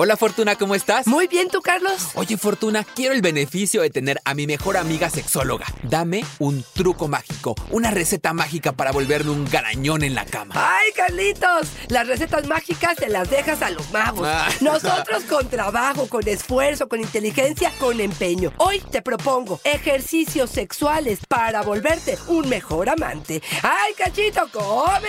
Hola Fortuna, ¿cómo estás? Muy bien, ¿tú, Carlos? Oye Fortuna, quiero el beneficio de tener a mi mejor amiga sexóloga. Dame un truco mágico, una receta mágica para volverme un garañón en la cama. ¡Ay, Carlitos! Las recetas mágicas se las dejas a los magos. Ah. Nosotros con trabajo, con esfuerzo, con inteligencia, con empeño. Hoy te propongo ejercicios sexuales para volverte un mejor amante. ¡Ay, cachito! ¡Comenzamos!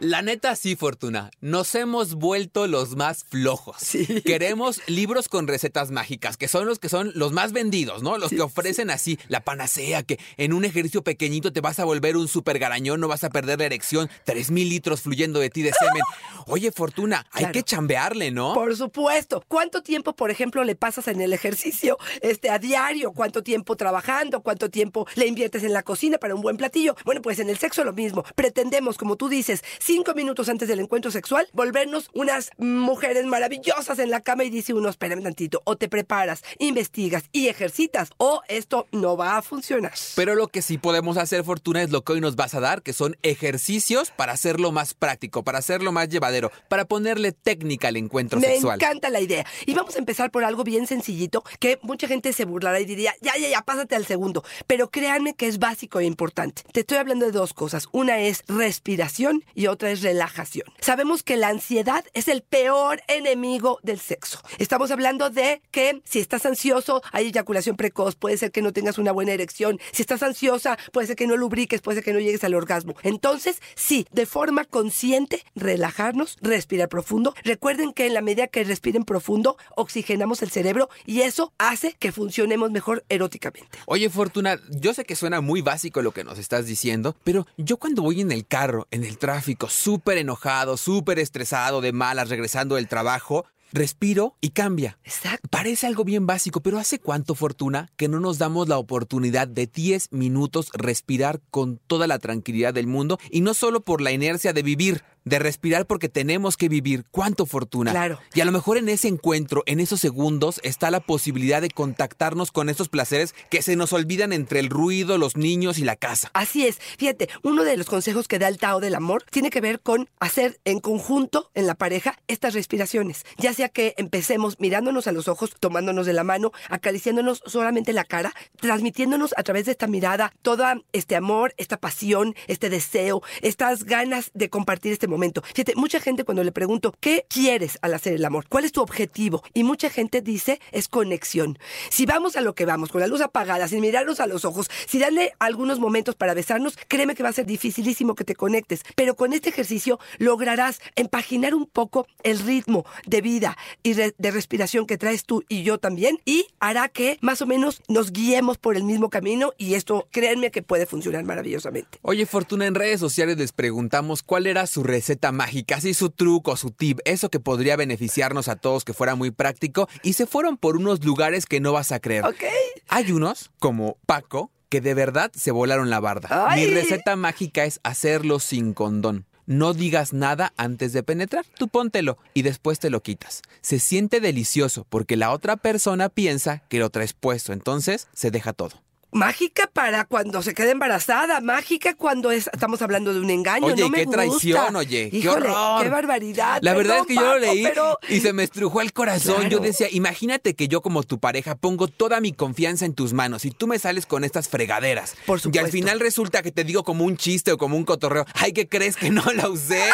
La neta sí, Fortuna, nos hemos vuelto los más flojos. Sí. Queremos libros con recetas mágicas, que son los que son los más vendidos, ¿no? Los que ofrecen así la panacea, que en un ejercicio pequeñito te vas a volver un super garañón, no vas a perder la erección, tres mil litros fluyendo de ti de semen. Oye, Fortuna, hay Claro. que chambearle, ¿no? Por supuesto. ¿Cuánto tiempo, por ejemplo, le pasas en el ejercicio este, a diario? ¿Cuánto tiempo trabajando? ¿Cuánto tiempo le inviertes en la cocina para un buen platillo? Bueno, pues en el sexo lo mismo. Pretendemos, como tú dices, cinco minutos antes del encuentro sexual, volvernos unas mujeres maravillosas en la cama y dice uno, espérame tantito, o te preparas, investigas y ejercitas, o esto no va a funcionar. Pero lo que sí podemos hacer, Fortuna, es lo que hoy nos vas a dar, que son ejercicios para hacerlo más práctico, para hacerlo más llevadero, para ponerle técnica al encuentro Me sexual. encanta la idea. Y vamos a empezar por algo bien sencillito, que mucha gente se burlará y diría, ya, ya, ya, pásate al segundo. Pero créanme que es básico e importante. Te estoy hablando de dos cosas. Una es respiración y otra es relajación. Sabemos que la ansiedad es el peor enemigo del sexo. Estamos hablando de que si estás ansioso, hay eyaculación precoz, puede ser que no tengas una buena erección. Si estás ansiosa, puede ser que no lubriques, puede ser que no llegues al orgasmo. Entonces, sí, de forma consciente, relajarnos, respirar profundo. Recuerden que en la medida que respiren profundo, oxigenamos el cerebro y eso hace que funcionemos mejor eróticamente. Oye, Fortuna, yo sé que suena muy básico lo que nos estás diciendo, pero yo cuando voy en el carro, en el tráfico, súper enojado, súper estresado, de malas, regresando del trabajo, respiro y cambia. Exacto. Parece algo bien básico, pero ¿hace cuánto, Fortuna, que no nos damos la oportunidad de 10 minutos respirar con toda la tranquilidad del mundo? Y no solo por la inercia de vivir, de respirar porque tenemos que vivir. ¿Cuánto, Fortuna? Claro. Y a lo mejor en ese encuentro, en esos segundos, está la posibilidad de contactarnos con esos placeres que se nos olvidan entre el ruido, los niños y la casa. Así es. Fíjate, uno de los consejos que da el Tao del amor tiene que ver con hacer en conjunto en la pareja estas respiraciones. Ya sea que empecemos mirándonos a los ojos, tomándonos de la mano, acariciándonos solamente la cara, transmitiéndonos a través de esta mirada todo este amor, esta pasión, este deseo, estas ganas de compartir este momento. Fíjate, mucha gente cuando le pregunto, ¿qué quieres al hacer el amor? ¿Cuál es tu objetivo? Y mucha gente dice, es conexión. Si vamos a lo que vamos, con la luz apagada, sin mirarnos a los ojos, si darle algunos momentos para besarnos, créeme que va a ser dificilísimo que te conectes. Pero con este ejercicio lograrás empaginar un poco el ritmo de vida y de respiración que traes tú y yo también y hará que más o menos nos guiemos por el mismo camino y esto créanme que puede funcionar maravillosamente. Oye, Fortuna, en redes sociales les preguntamos cuál era su receta mágica, así su truco, su tip, eso que podría beneficiarnos a todos, que fuera muy práctico, y se fueron por unos lugares que no vas a creer. ¿Ok? Hay unos, como Paco, que de verdad se volaron la barda. ¡Ay! Mi receta mágica es hacerlo sin condón. No digas nada antes de penetrar, tú póntelo y después te lo quitas. Se siente delicioso porque la otra persona piensa que lo traes puesto, entonces se deja todo. Mágica para cuando se queda embarazada, mágica cuando es- estamos hablando de un engaño. Oye, no me qué gusta. traición, oye, qué Híjole, horror. Qué barbaridad. La verdad es que yo lo leí pero- y se me estrujó el corazón. Claro. Yo decía, imagínate que yo como tu pareja pongo toda mi confianza en tus manos y tú me sales con estas fregaderas. Por Y al supuesto. final resulta que te digo como un chiste o como un cotorreo. Ay, ¿qué crees que no la usé?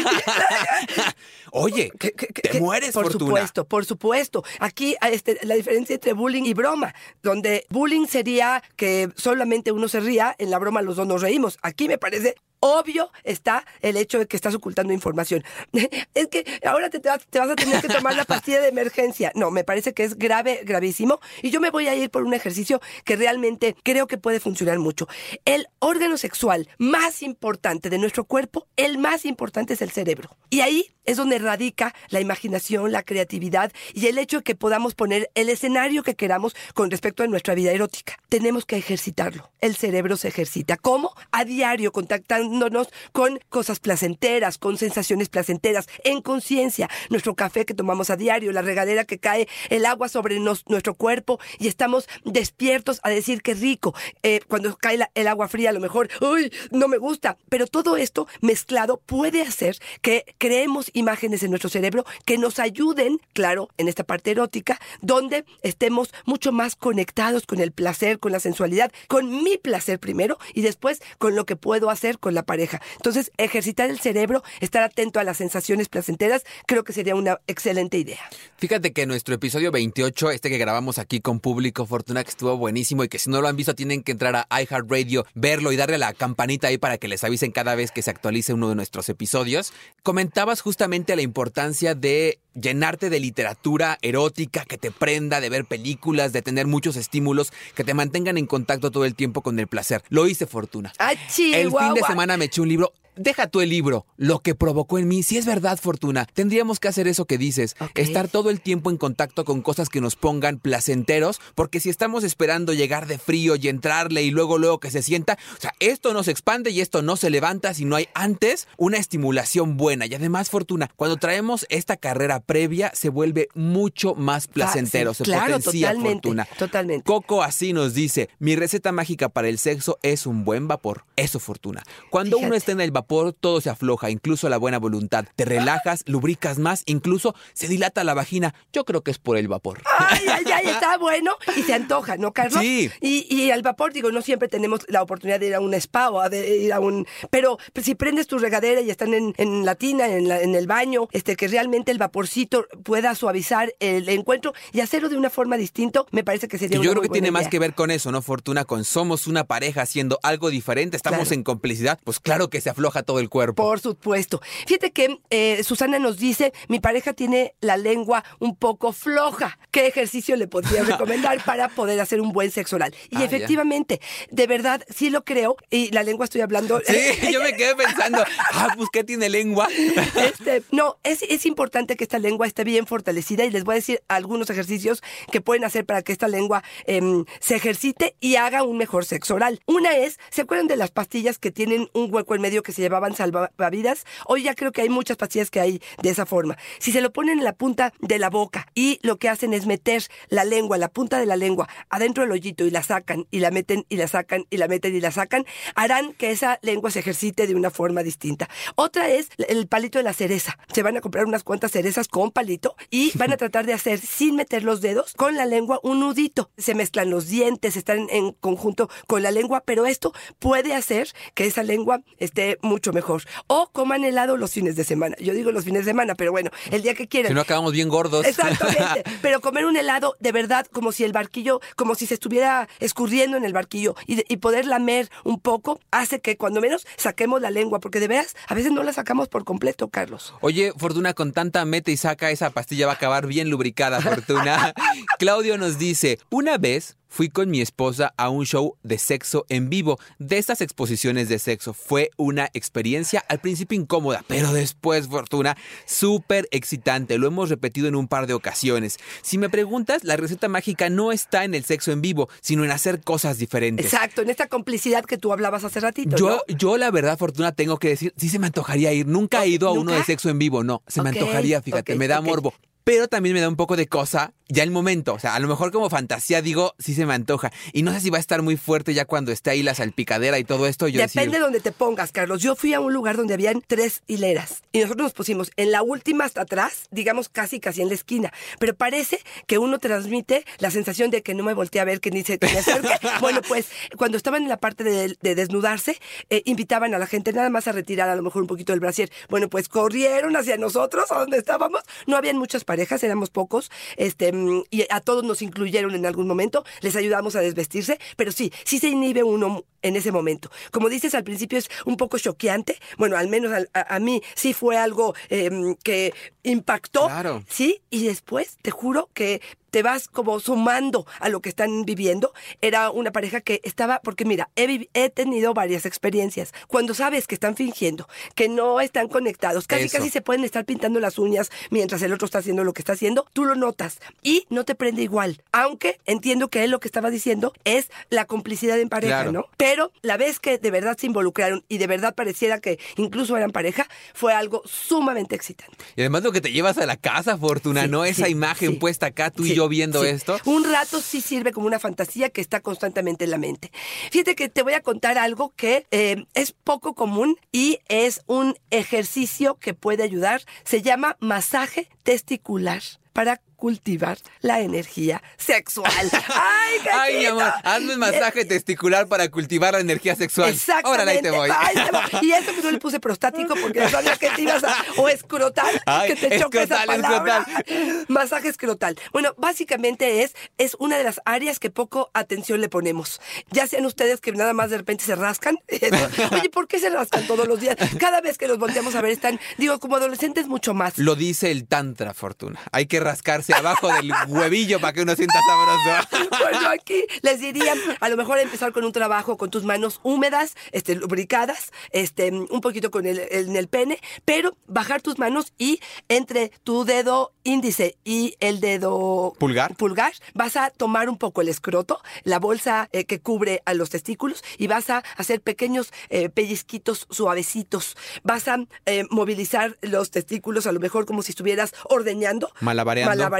Oye, ¿Qué- qué- te qué? mueres, Por Fortuna. supuesto, por supuesto. Aquí a este, la diferencia entre bullying y broma, donde bullying sería que solamente uno se ría, en la broma los dos nos reímos. Aquí me parece obvio está el hecho de que estás ocultando información. Es que ahora te, te vas, vas a tener que tomar la pastilla de emergencia. No, me parece que es grave, gravísimo. Y yo me voy a ir por un ejercicio que realmente creo que puede funcionar mucho. El órgano sexual más importante de nuestro cuerpo, el más importante es el cerebro. Y ahí es donde radica la imaginación, la creatividad y el hecho de que podamos poner el escenario que queramos con respecto a nuestra vida erótica. Tenemos que ejercitarlo. El cerebro se ejercita. ¿Cómo? A diario, contactando estimulándonos con cosas placenteras, con sensaciones placenteras, en conciencia. Nuestro café que tomamos a diario, la regadera que cae el agua sobre nuestro cuerpo y estamos despiertos a decir que rico. Eh, cuando cae el agua fría, a lo mejor, uy, no me gusta. Pero todo esto mezclado puede hacer que creemos imágenes en nuestro cerebro que nos ayuden, claro, en esta parte erótica, donde estemos mucho más conectados con el placer, con la sensualidad, con mi placer primero y después con lo que puedo hacer con la pareja. Entonces, ejercitar el cerebro, estar atento a las sensaciones placenteras, creo que sería una excelente idea. Fíjate que nuestro episodio 28, este que grabamos aquí con público, Fortuna, que estuvo buenísimo y que si no lo han visto tienen que entrar a iHeartRadio, verlo y darle la campanita ahí para que les avisen cada vez que se actualice uno de nuestros episodios. Comentabas justamente la importancia de llenarte de literatura erótica que te prenda, de ver películas, de tener muchos estímulos que te mantengan en contacto todo el tiempo con el placer. Lo hice, Fortuna. ¡Ay, El fin de Chihuahua! Me eché un libro. Deja tú el libro, lo que provocó en mí. Si es verdad, Fortuna, tendríamos que hacer eso que dices, estar todo el tiempo en contacto con cosas que nos pongan placenteros, porque si estamos esperando llegar de frío y entrarle y luego luego que se sienta, o sea, esto no se expande y esto no se levanta si no hay antes una estimulación buena. Y además, Fortuna, cuando traemos esta carrera previa, se vuelve mucho más placentero, se claro, potencia, totalmente, Fortuna. totalmente. Coco así nos dice, mi receta mágica para el sexo es un buen vapor. Eso, Fortuna. Cuando uno está en el vapor, todo se afloja, incluso la buena voluntad. Te relajas, lubricas más, incluso se dilata la vagina. Yo creo que es por el vapor. Ay, ay, ay, está bueno y se antoja, ¿no, Carlos? Sí. Y, y al vapor, digo, no siempre tenemos la oportunidad de ir a un spa o de ir a un... Pero pues, si prendes tu regadera y están en, en la tina, en, la- en el baño, este, que realmente el vaporcito pueda suavizar el encuentro y hacerlo de una forma distinta, me parece que sería una yo creo muy que tiene más que ver con eso, ¿no, Fortuna? Con somos una pareja haciendo algo diferente, estamos Claro. en complicidad, pues claro que se afloja todo el cuerpo. Por supuesto. Fíjate que eh, Susana nos dice, mi pareja tiene la lengua un poco floja. ¿Qué ejercicio le podría recomendar para poder hacer un buen sexo oral? Y Ah, ya. efectivamente, de verdad, sí lo creo. Y la lengua estoy hablando... Sí, yo me quedé pensando, ah, pues ¿qué tiene lengua? Este, no, es, es importante que esta lengua esté bien fortalecida y les voy a decir algunos ejercicios que pueden hacer para que esta lengua em, se ejercite y haga un mejor sexo oral. Una es, ¿se acuerdan de las pastillas que tienen un hueco en medio que se llamaban salvavidas? Hoy ya creo que hay muchas pastillas que hay de esa forma. Si se lo ponen en la punta de la boca y lo que hacen es meter la lengua, la punta de la lengua, adentro del hoyito y la sacan y la meten y la sacan y la meten y la sacan, harán que esa lengua se ejercite de una forma distinta. Otra es el palito de la cereza. Se van a comprar unas cuantas cerezas con palito y van a tratar de hacer sin meter los dedos con la lengua un nudito. Se mezclan los dientes, están en conjunto con la lengua, pero esto puede hacer que esa lengua esté mucho mejor. O coman helado los fines de semana. Yo digo los fines de semana, pero bueno, el día que quieran. Si no acabamos bien gordos. Exactamente. Pero comer un helado de verdad, como si el barquillo, como si se estuviera escurriendo en el barquillo y, y poder lamer un poco, hace que cuando menos saquemos la lengua, porque de veras, a veces no la sacamos por completo, Carlos. Oye, Fortuna, con tanta mete y saca, esa pastilla va a acabar bien lubricada, Fortuna. Claudio nos dice, una vez fui con mi esposa a un show de sexo en vivo. De estas exposiciones de sexo fue una experiencia al principio incómoda, pero después, Fortuna, súper excitante. Lo hemos repetido en un par de ocasiones. Si me preguntas, la receta mágica no está en el sexo en vivo, sino en hacer cosas diferentes. Exacto, en esta complicidad que tú hablabas hace ratito. Yo, ¿no? yo la verdad, Fortuna, tengo que decir, sí se me antojaría ir. Nunca he ido a uno de sexo en vivo, no. Se me antojaría, fíjate, me da morbo. Pero también me da un poco de cosa ya el momento. O sea, a lo mejor como fantasía digo, sí se me antoja. Y no sé si va a estar muy fuerte ya cuando esté ahí la salpicadera y todo esto. Yo Depende decir, de donde te pongas, Carlos. Yo fui a un lugar donde habían tres hileras y nosotros nos pusimos en la última hasta atrás, digamos casi casi en la esquina. Pero parece que uno transmite la sensación de que no me volteé a ver, que ni se que me acerque. bueno, pues cuando estaban en la parte de, de desnudarse, eh, invitaban a la gente nada más a retirar a lo mejor un poquito el brasier. Bueno, pues corrieron hacia nosotros, a donde estábamos. No habían muchas parejas, éramos pocos, este, mm, y a todos nos incluyeron en algún momento, les ayudamos a desvestirse, pero sí, sí se inhibe uno en ese momento. Como dices, al principio es un poco choqueante, bueno, al menos al- a, a mí sí fue algo em, que impactó, Claro. sí, y después te juro que te vas como sumando a lo que están viviendo. Era una pareja que estaba, porque mira, he, he tenido varias experiencias. Cuando sabes que están fingiendo, que no están conectados, casi Eso. casi se pueden estar pintando las uñas mientras el otro está haciendo lo que está haciendo, tú lo notas y no te prende igual. Aunque entiendo que él lo que estaba diciendo es la complicidad en pareja, Claro. ¿no? Pero la vez que de verdad se involucraron y de verdad pareciera que incluso eran pareja, fue algo sumamente excitante. Y además lo que te llevas a la casa, Fortuna, Sí, ¿no? Esa sí, imagen sí. puesta acá, tú y yo viendo esto. Un rato sí sirve como una fantasía que está constantemente en la mente. Fíjate que te voy a contar algo que eh, es poco común y es un ejercicio que puede ayudar. Se llama masaje testicular para cultivar la energía sexual. ¡Ay, Ay, mi amor, hazme un masaje testicular para cultivar la energía sexual. Exactamente. Órale, ahí te voy. Voy. Y eso que no le puse prostático porque sabía que te ibas a... O escrotal, Ay, que te choque esa escrotal, palabra. Masaje escrotal. Bueno, básicamente es, es una de las áreas que poco atención le ponemos. Ya sean ustedes que nada más de repente se rascan. Oye, ¿por qué se rascan todos los días? Cada vez que los volteamos a ver están, digo, como adolescentes mucho más. Lo dice el Tantra, Fortuna. Hay que rascarse abajo del huevillo para que uno sienta sabroso. Bueno, aquí les diría, a lo mejor empezar con un trabajo con tus manos húmedas, este, lubricadas, este, un poquito con el, el- en el pene, pero bajar tus manos y entre tu dedo índice y el dedo ¿Pulgar? pulgar vas a tomar un poco el escroto, la bolsa eh, que cubre a los testículos y vas a hacer pequeños eh, pellizquitos suavecitos. Vas a eh, movilizar los testículos, a lo mejor como si estuvieras ordeñando. Malabareando. Malabareando.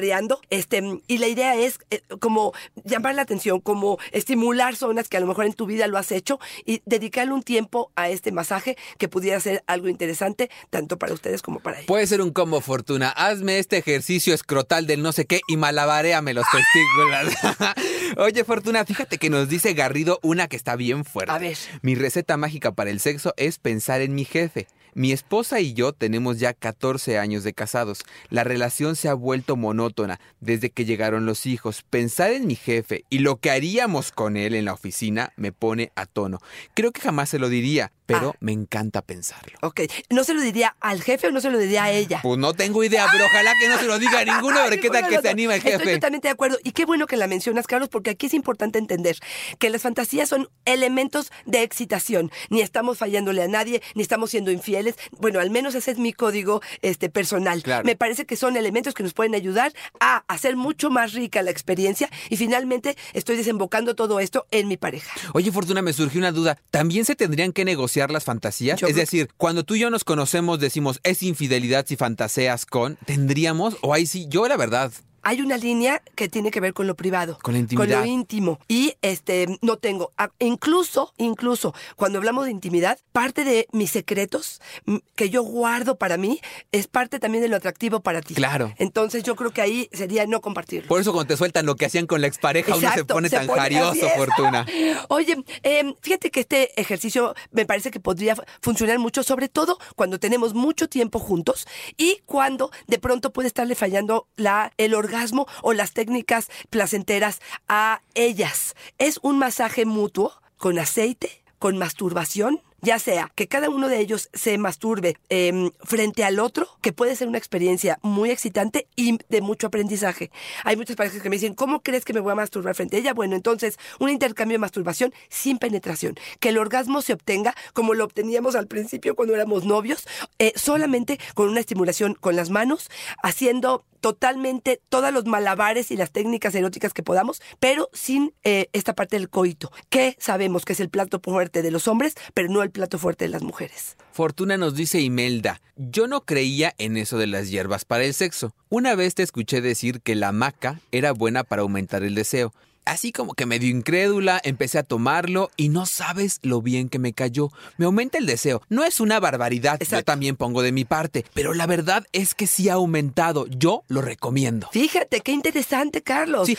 Este, y la idea es eh, como llamar la atención, como estimular zonas que a lo mejor en tu vida lo has hecho y dedicarle un tiempo a este masaje que pudiera ser algo interesante tanto para ustedes como para ellos. Puede ser un combo, Fortuna. Hazme este ejercicio escrotal del no sé qué y malabareame los testículos. Oye, Fortuna, fíjate que nos dice Garrido una que está bien fuerte. A ver. Mi receta mágica para el sexo es pensar en mi jefe. Mi esposa y yo tenemos ya 14 años de casados. La relación se ha vuelto monótona desde que llegaron los hijos. Pensar en mi jefe y lo que haríamos con él en la oficina me pone a tono. Creo que jamás se lo diría, pero Ah. me encanta pensarlo. Ok, ¿no se lo diría al jefe o no se lo diría a ella? Pues no tengo idea, pero ojalá que no se lo diga a ninguno, ninguno de que se anima el Estoy jefe. totalmente de acuerdo. Y qué bueno que la mencionas, Carlos, porque aquí es importante entender que las fantasías son elementos de excitación. Ni estamos fallándole a nadie, ni estamos siendo infieles. Bueno, al menos ese es mi código este, personal. Claro. Me parece que son elementos que nos pueden ayudar a hacer mucho más rica la experiencia. Y finalmente estoy desembocando todo esto en mi pareja. Oye, Fortuna, me surgió una duda. ¿También se tendrían que negociar las fantasías? Yo es decir, cuando tú y yo nos conocemos, decimos, ¿es infidelidad si fantaseas con? ¿Tendríamos? O ahí sí, yo la verdad. Hay una línea que tiene que ver con lo privado, Con la intimidad. con lo íntimo. Y este no tengo. Ah, Incluso, incluso, cuando hablamos de intimidad, parte de mis secretos mm, que yo guardo para mí es parte también de lo atractivo para ti. Claro. Entonces yo creo que ahí sería no compartirlo. Por eso cuando te sueltan lo que hacían con la expareja, uno se Exacto, pone se tan pone- jarioso. Fortuna. Oye, eh, fíjate que este ejercicio me parece que podría fu- funcionar mucho, sobre todo cuando tenemos mucho tiempo juntos y cuando de pronto puede estarle fallando la, el orgasmo o las técnicas placenteras a ellas. Es un masaje mutuo con aceite, con masturbación. Ya sea que cada uno de ellos se masturbe em, frente al otro, que puede ser una experiencia muy excitante y de mucho aprendizaje. Hay muchas parejas que me dicen, ¿cómo crees que me voy a masturbar frente a ella? Bueno, entonces, un intercambio de masturbación sin penetración. Que el orgasmo se obtenga como lo obteníamos al principio cuando éramos novios, eh, solamente con una estimulación con las manos, haciendo totalmente todos los malabares y las técnicas eróticas que podamos, pero sin eh, esta parte del coito, que sabemos que es el plato fuerte de los hombres, pero no el plato fuerte de las mujeres. Fortuna nos dice Imelda, yo no creía en eso de las hierbas para el sexo. Una vez te escuché decir que la maca era buena para aumentar el deseo. Así como que medio incrédula, empecé a tomarlo y no sabes lo bien que me cayó. Me aumenta el deseo. No es una barbaridad, yo también pongo de mi parte, pero la verdad es que sí ha aumentado. Yo lo recomiendo. Fíjate, qué interesante, Carlos. Sí.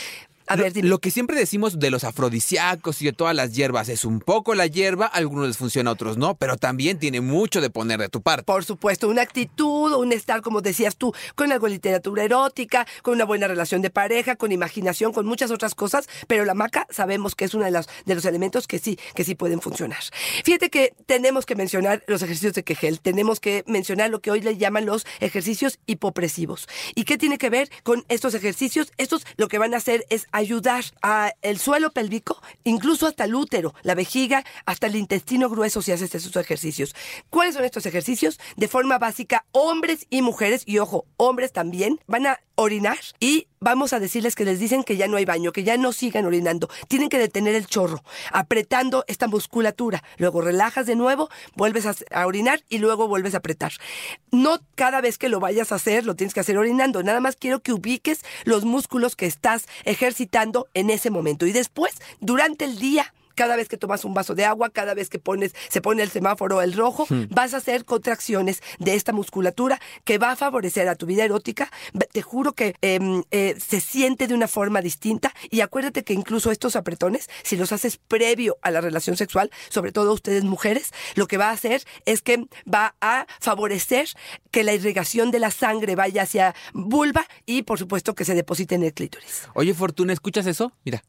A lo, ver, dime. lo que siempre decimos de los afrodisíacos y de todas las hierbas es un poco la hierba, a algunos les funciona, a otros no, pero también tiene mucho de poner de tu parte. Por supuesto, una actitud, un estar, como decías tú, con algo de literatura erótica, con una buena relación de pareja, con imaginación, con muchas otras cosas, pero la maca sabemos que es uno de los, de los elementos que sí, que sí pueden funcionar. Fíjate que tenemos que mencionar los ejercicios de Kegel, tenemos que mencionar lo que hoy le llaman los ejercicios hipopresivos. ¿Y qué tiene que ver con estos ejercicios? Estos lo que van a hacer es ayudar a el suelo pélvico, incluso hasta el útero, la vejiga, hasta el intestino grueso si haces estos ejercicios. ¿Cuáles son estos ejercicios? De forma básica, hombres y mujeres, y ojo, hombres también, van a orinar y vamos a decirles que les dicen que ya no hay baño, que ya no sigan orinando. Tienen que detener el chorro, apretando esta musculatura. Luego relajas de nuevo, vuelves a, a orinar y luego vuelves a apretar. No cada vez que lo vayas a hacer lo tienes que hacer orinando. Nada más quiero que ubiques los músculos que estás ejercitando en ese momento. Y después, durante el día, cada vez que tomas un vaso de agua, cada vez que pones, se pone el semáforo el rojo, vas a hacer contracciones de esta musculatura que va a favorecer a tu vida erótica. Te juro que em, eh, se siente de una forma distinta y acuérdate que incluso estos apretones, si los haces previo a la relación sexual, sobre todo ustedes mujeres, lo que va a hacer es que va a favorecer que la irrigación de la sangre vaya hacia vulva y por supuesto que se deposite en el clítoris. Oye, Fortuna, ¿escuchas eso? Mira.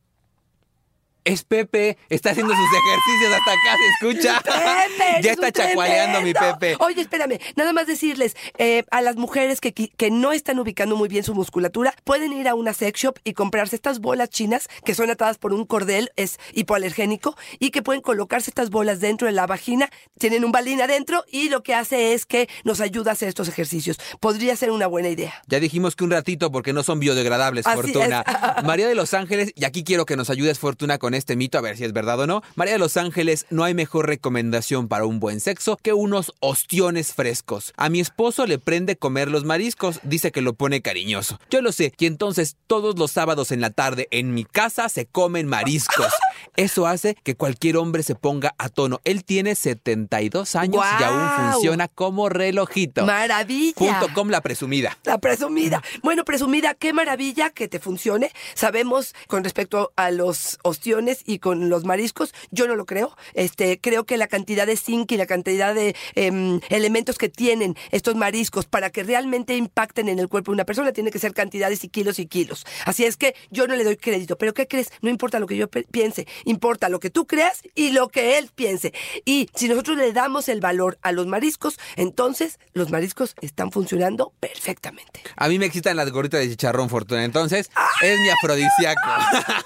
Es Pepe, está haciendo sus ejercicios hasta acá, ¿se escucha? Pepe, ya está chacualeando mi. Pepe. Oye, espérame, nada más decirles eh, a las mujeres que, que no están ubicando muy bien su musculatura, pueden ir a una sex shop y comprarse estas bolas chinas que son atadas por un cordel, es hipoalergénico, y que pueden colocarse estas bolas dentro de la vagina, tienen un balín adentro y lo que hace es que nos ayuda a hacer estos ejercicios. Podría ser una buena idea. Ya dijimos que un ratito porque no son biodegradables, Así Fortuna. María de los Ángeles, y aquí quiero que nos ayudes, Fortuna, con este mito, a ver si es verdad o no. María de los Ángeles, no hay mejor recomendación para un buen sexo que unos ostiones frescos. A mi esposo le prende comer los mariscos, dice que lo pone cariñoso. Yo lo sé, y entonces todos los sábados en la tarde en mi casa se comen mariscos. Eso hace que cualquier hombre se ponga a tono. Él tiene 72 años y aún funciona como relojito. Maravilla. Punto com la presumida. La presumida. Bueno, presumida, qué maravilla que te funcione. Sabemos con respecto a los ostiones y con los mariscos, yo no lo creo. Este, creo que la cantidad de zinc y la cantidad de em, elementos que tienen estos mariscos para que realmente impacten en el cuerpo de una persona tiene que ser cantidades y kilos y kilos. Así es que yo no le doy crédito. Pero ¿qué crees? No importa lo que yo piense, importa lo que tú creas y lo que él piense. Y si nosotros le damos el valor a los mariscos, entonces los mariscos están funcionando perfectamente. A mí me excitan las gorritas de chicharrón, Fortuna. Entonces, es mi afrodisíaco.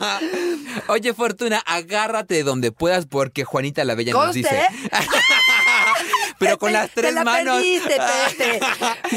Oye, Fortuna, agárrate de donde puedas porque Juanita la Bella nos dice. ¿eh? Pero con las tres te la manos. perdiste, Pepe.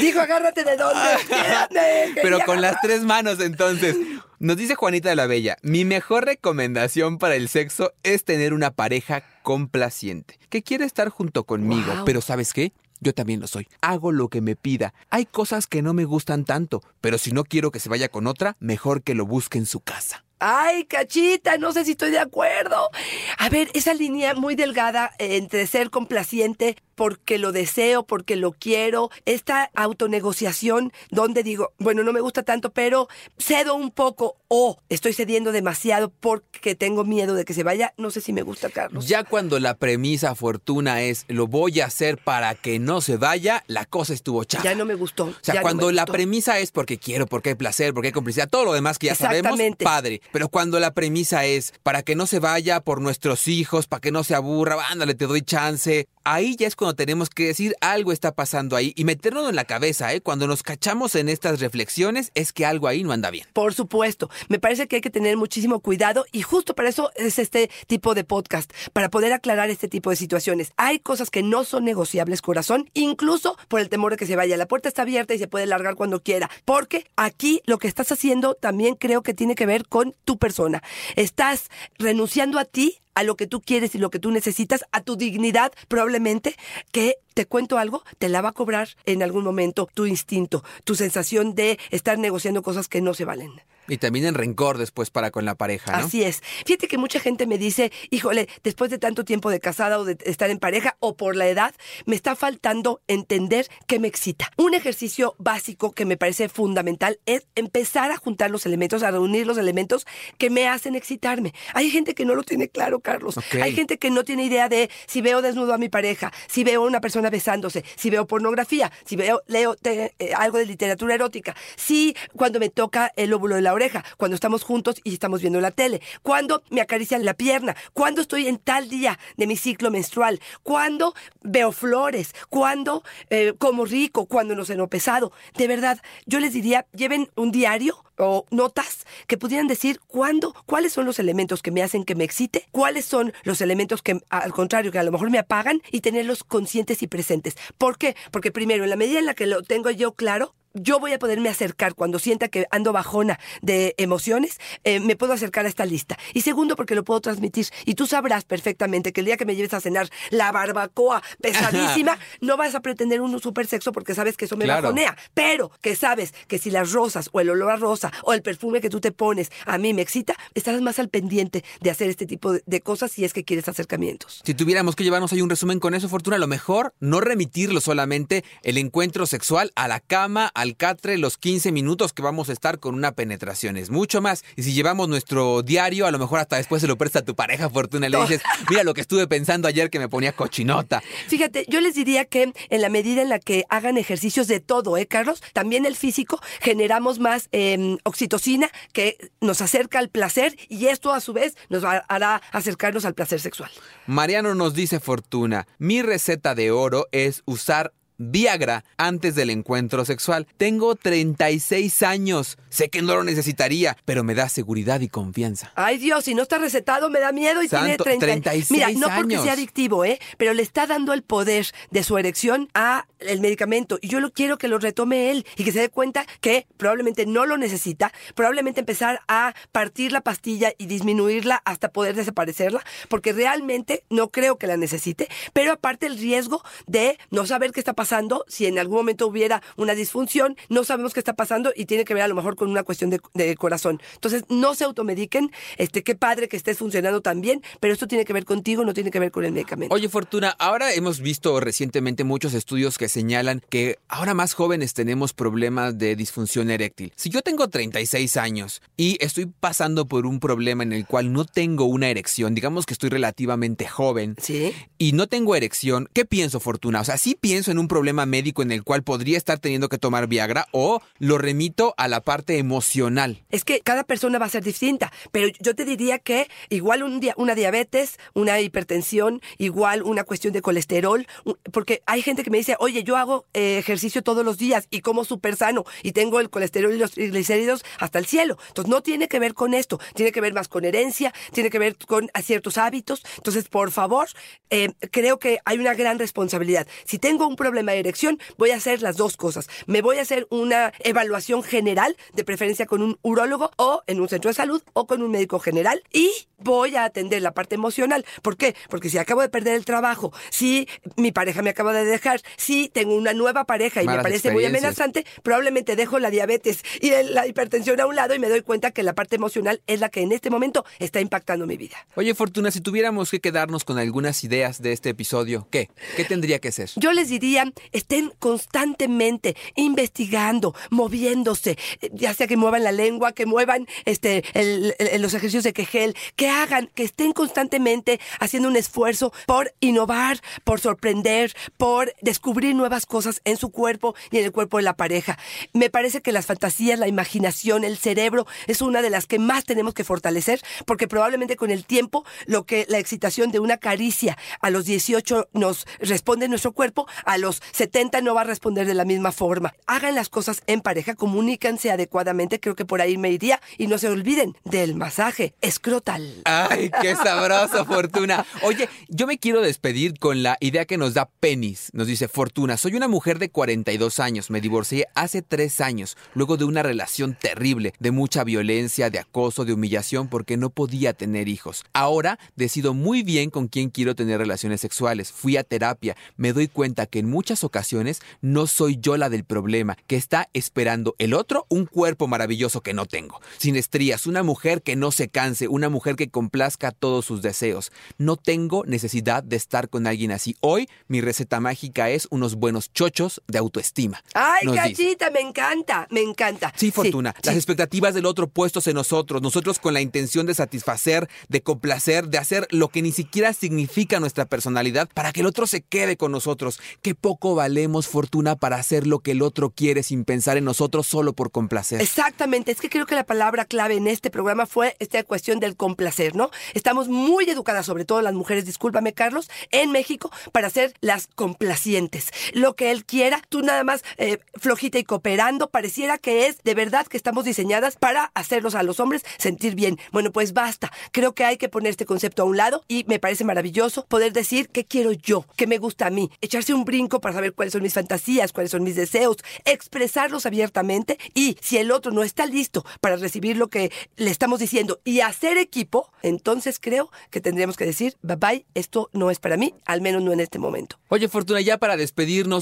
Dijo, agárrate de dónde. Espérate, Pero quería con las tres manos, entonces. Nos dice Juanita de la Bella, mi mejor recomendación para el sexo es tener una pareja complaciente, que quiere estar junto conmigo, pero ¿sabes qué? Yo también lo soy. Hago lo que me pida. Hay cosas que no me gustan tanto, pero si no quiero que se vaya con otra, mejor que lo busque en su casa. Ay, cachita, no sé si estoy de acuerdo. A ver, esa línea muy delgada eh, entre ser complaciente porque lo deseo, porque lo quiero, esta autonegociación donde digo, bueno, no me gusta tanto, pero cedo un poco o estoy cediendo demasiado porque tengo miedo de que se vaya, no sé si me gusta, Carlos. Ya cuando la premisa fortuna es lo voy a hacer para que no se vaya, la cosa estuvo chafa. Ya no me gustó. O sea, no cuando la gustó. premisa es porque quiero, porque hay placer, porque hay complicidad, todo lo demás que ya sabemos, padre. Pero cuando la premisa es para que no se vaya por nuestros hijos, para que no se aburra, ándale, te doy chance. Ahí ya es cuando tenemos que decir algo está pasando ahí y meternos en la cabeza, ¿eh? Cuando nos cachamos en estas reflexiones es que algo ahí no anda bien. Por supuesto, me parece que hay que tener muchísimo cuidado y justo para eso es este tipo de podcast, para poder aclarar este tipo de situaciones. Hay cosas que no son negociables, corazón, incluso por el temor de que se vaya. La puerta está abierta y se puede largar cuando quiera, porque aquí lo que estás haciendo también creo que tiene que ver con tu persona. Estás renunciando a ti a lo que tú quieres y lo que tú necesitas, a tu dignidad probablemente, que te cuento algo, te la va a cobrar en algún momento tu instinto, tu sensación de estar negociando cosas que no se valen. Y también en rencor después para con la pareja, ¿no? Así es. Fíjate que mucha gente me dice, híjole, después de tanto tiempo de casada o de estar en pareja o por la edad, me está faltando entender qué me excita. Un ejercicio básico que me parece fundamental es empezar a juntar los elementos, a reunir los elementos que me hacen excitarme. Hay gente que no lo tiene claro, Carlos. Hay gente que no tiene idea de si veo desnudo a mi pareja, si veo a una persona besándose, si veo pornografía, si veo, leo te- eh, algo de literatura erótica, si cuando me toca el óvulo de la oreja, cuando estamos juntos y estamos viendo la tele, cuando me acarician la pierna, cuando estoy en tal día de mi ciclo menstrual, cuando veo flores, cuando eh, como rico, cuando no ceno pesado. De verdad, yo les diría, lleven un diario o notas que pudieran decir cuándo, cuáles son los elementos que me hacen que me excite, cuáles son los elementos que al contrario que a lo mejor me apagan y tenerlos conscientes y presentes. ¿Por qué? Porque primero, en la medida en la que lo tengo yo claro, yo voy a poderme acercar cuando sienta que ando bajona de emociones, eh, me puedo acercar a esta lista. Y segundo, porque lo puedo transmitir. Y tú sabrás perfectamente que el día que me lleves a cenar la barbacoa pesadísima, no vas a pretender un super sexo porque sabes que eso me Claro. bajonea. Pero que sabes que si las rosas o el olor a rosa o el perfume que tú te pones a mí me excita, estarás más al pendiente de hacer este tipo de- cosas si es que quieres acercamientos. Si tuviéramos que llevarnos ahí un resumen con eso, Fortuna, lo mejor no remitirlo solamente el encuentro sexual a la cama, al catre, los 15 minutos que vamos a estar con una penetración. Es mucho más. Y si llevamos nuestro diario, a lo mejor hasta después se lo presta a tu pareja, Fortuna, y le dices, mira lo que estuve pensando ayer que me ponía cochinota. Fíjate, yo les diría que en la medida en la que hagan ejercicios de todo, ¿eh, Carlos? También el físico, generamos más eh, oxitocina que nos acerca al placer y esto a su vez nos hará acercarnos al placer sexual. Mariano nos dice Fortuna, mi receta de oro es usar Viagra antes del encuentro sexual. Tengo 36 años. Sé que no lo necesitaría, pero me da seguridad y confianza. Ay Dios, si no está recetado me da miedo y Santo, tiene 30 36 Mira, no porque sea adictivo, ¿eh? Pero le está dando el poder de su erección a el medicamento y yo lo quiero que lo retome él y que se dé cuenta que probablemente no lo necesita, probablemente empezar a partir la pastilla y disminuirla hasta poder desaparecerla, porque realmente no creo que la necesite, pero aparte el riesgo de no saber qué está pasando, si en algún momento hubiera una disfunción, no sabemos qué está pasando y tiene que ver a lo mejor con una cuestión de, corazón. Entonces, no se automediquen, este, qué padre que estés funcionando tan bien, pero esto tiene que ver contigo, no tiene que ver con el medicamento. Oye, Fortuna, ahora hemos visto recientemente muchos estudios que señalan que ahora más jóvenes tenemos problemas de disfunción eréctil. Si yo tengo 36 años y estoy pasando por un problema en el cual no tengo una erección, digamos que estoy relativamente joven, Sí. y no tengo erección, ¿qué pienso, Fortuna? O sea, sí pienso en un problema médico en el cual podría estar teniendo que tomar Viagra o lo remito a la parte emocional. Es que cada persona va a ser distinta, pero yo te diría que igual un dia- una diabetes, una hipertensión, igual una cuestión de colesterol, porque hay gente que me dice, oye, yo hago eh, ejercicio todos los días y como súper sano y tengo el colesterol y los triglicéridos hasta el cielo. Entonces no tiene que ver con esto, tiene que ver más con herencia, tiene que ver con ciertos hábitos. Entonces, por favor, eh, creo que hay una gran responsabilidad. Si tengo un problema de erección, voy a hacer las dos cosas. Me voy a hacer una evaluación general, de preferencia con un urólogo o en un centro de salud o con un médico general y voy a atender la parte emocional. ¿Por qué? Porque si acabo de perder el trabajo, si mi pareja me acaba de dejar, si tengo una nueva pareja y me parece muy amenazante, probablemente dejo la diabetes y la hipertensión a un lado y me doy cuenta que la parte emocional es la que en este momento está impactando mi vida. Oye, Fortuna, si tuviéramos que quedarnos con algunas ideas de este episodio, ¿qué? ¿Qué tendría que ser? Yo les diría, estén constantemente investigando, moviéndose, ya sea que muevan la lengua, que muevan este, el- el- los ejercicios de Kegel, que hagan, que estén constantemente haciendo un esfuerzo por innovar, por sorprender, por descubrir nuevas cosas en su cuerpo y en el cuerpo de la pareja. Me parece que las fantasías, la imaginación, el cerebro es una de las que más tenemos que fortalecer, porque probablemente con el tiempo lo que la excitación de una caricia a los 18 nos responde en nuestro cuerpo, a los 70 no va a responder de la misma forma. Hagan las cosas en pareja, comuníquense adecuadamente, creo que por ahí me iría, y no se olviden del masaje escrotal. Ay, qué sabroso, Fortuna. Oye, yo me quiero despedir con la idea que nos da Penis. Nos dice, Fortuna, soy una mujer de 42 años. Me divorcié hace tres años, luego de una relación terrible, de mucha violencia, de acoso, de humillación, porque no podía tener hijos. Ahora decido muy bien con quién quiero tener relaciones sexuales. Fui a terapia. Me doy cuenta que en muchas ocasiones no soy yo la del problema, que está esperando el otro un cuerpo maravilloso que no tengo. Sin estrías, una mujer que no se canse, una mujer que complazca todos sus deseos. No tengo necesidad de estar con alguien así. Hoy mi receta mágica es unos buenos chochos de autoestima. ¡Ay, dice. cachita! Me encanta, me encanta. Sí, Fortuna. sí. Las expectativas del otro puestos en nosotros, nosotros con la intención de satisfacer, de complacer, de hacer lo que ni siquiera significa nuestra personalidad para que el otro se quede con nosotros. Qué poco valemos, Fortuna, para hacer lo que el otro quiere sin pensar en nosotros solo por complacer. Exactamente, es que creo que la palabra clave en este programa fue esta cuestión del complacer, ¿no? Estamos muy educadas, sobre todo las mujeres, discúlpame Carlos, en México para ser las complacientes. Lo que él quiera, tú nada más eh, flojita y cooperando, pareciera que es de verdad que estamos diseñadas para hacerlos a los hombres sentir bien. Bueno, pues basta. Creo que hay que poner este concepto a un lado y me parece maravilloso poder decir qué quiero yo, qué me gusta a mí, echarse un brinco para saber cuáles son mis fantasías, cuáles son mis deseos, expresarlos abiertamente y si el otro no está listo para recibir lo que le estamos diciendo y hacer equipo, entonces creo que tendríamos que decir, bye bye, esto no es para mí, al menos no en este momento. Oye, Fortuna, ya para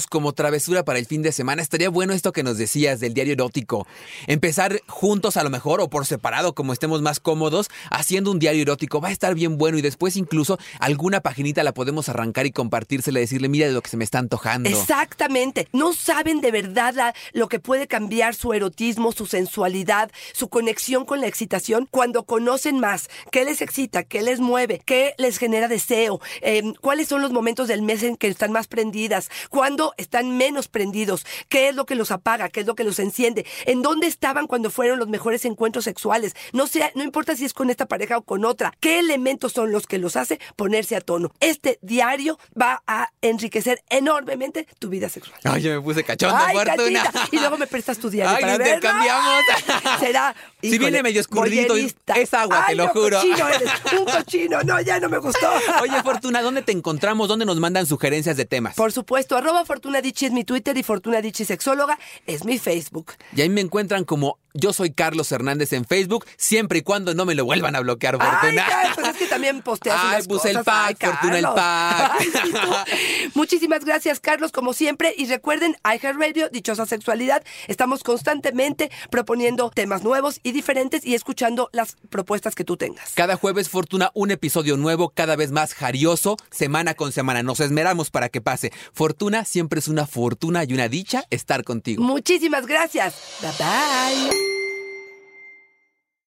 como travesura para el fin de semana, estaría bueno esto que nos decías del diario erótico. Empezar juntos a lo mejor o por separado, como estemos más cómodos, haciendo un diario erótico. Va a estar bien bueno y después incluso alguna paginita la podemos arrancar y compartírsela decirle, mira de lo que se me está antojando. Exactamente. No saben de verdad lo que puede cambiar su erotismo, su sensualidad, su conexión con la excitación cuando conocen más qué les excita, qué les mueve, qué les genera deseo, eh, cuáles son los momentos del mes en que están más prendidas, cuándo están menos prendidos, qué es lo que los apaga, qué es lo que los enciende, en dónde estaban cuando fueron los mejores encuentros sexuales. No sea, no importa si es con esta pareja o con otra, qué elementos son los que los hace ponerse a tono. Este diario va a enriquecer enormemente tu vida sexual. Ay, yo me puse cachondo, Ay, Fortuna. Catita, Y luego me prestas tu diario Ay, para lo verlo. intercambiamos. Será. Si híjole, viene medio escurridito, es agua, te lo no, juro. Cochino eres, un cochino. No, ya no me gustó. Oye, Fortuna, ¿dónde te encontramos? ¿Dónde nos mandan sugerencias de temas? Por supuesto, arroba Fortuna Dichi es mi Twitter y Fortuna Dichi Sexóloga es mi Facebook. Y ahí me encuentran como yo soy Carlos Hernández en Facebook, siempre y cuando no me lo vuelvan a bloquear, Ay, Fortuna. Carlos, pues es que también posteas Ay, unas pues el cosas. pack, Ay, Fortuna, el pack. Ay. Muchísimas gracias, Carlos, como siempre. Y recuerden, iHeartRadio, Dichosa Sexualidad. Estamos constantemente proponiendo temas nuevos y diferentes y escuchando las propuestas que tú tengas. Cada jueves, Fortuna, un episodio nuevo, cada vez más jarioso, semana con semana. Nos esmeramos para que pase. Fortuna siempre es una fortuna y una dicha estar contigo. Muchísimas gracias. Bye bye.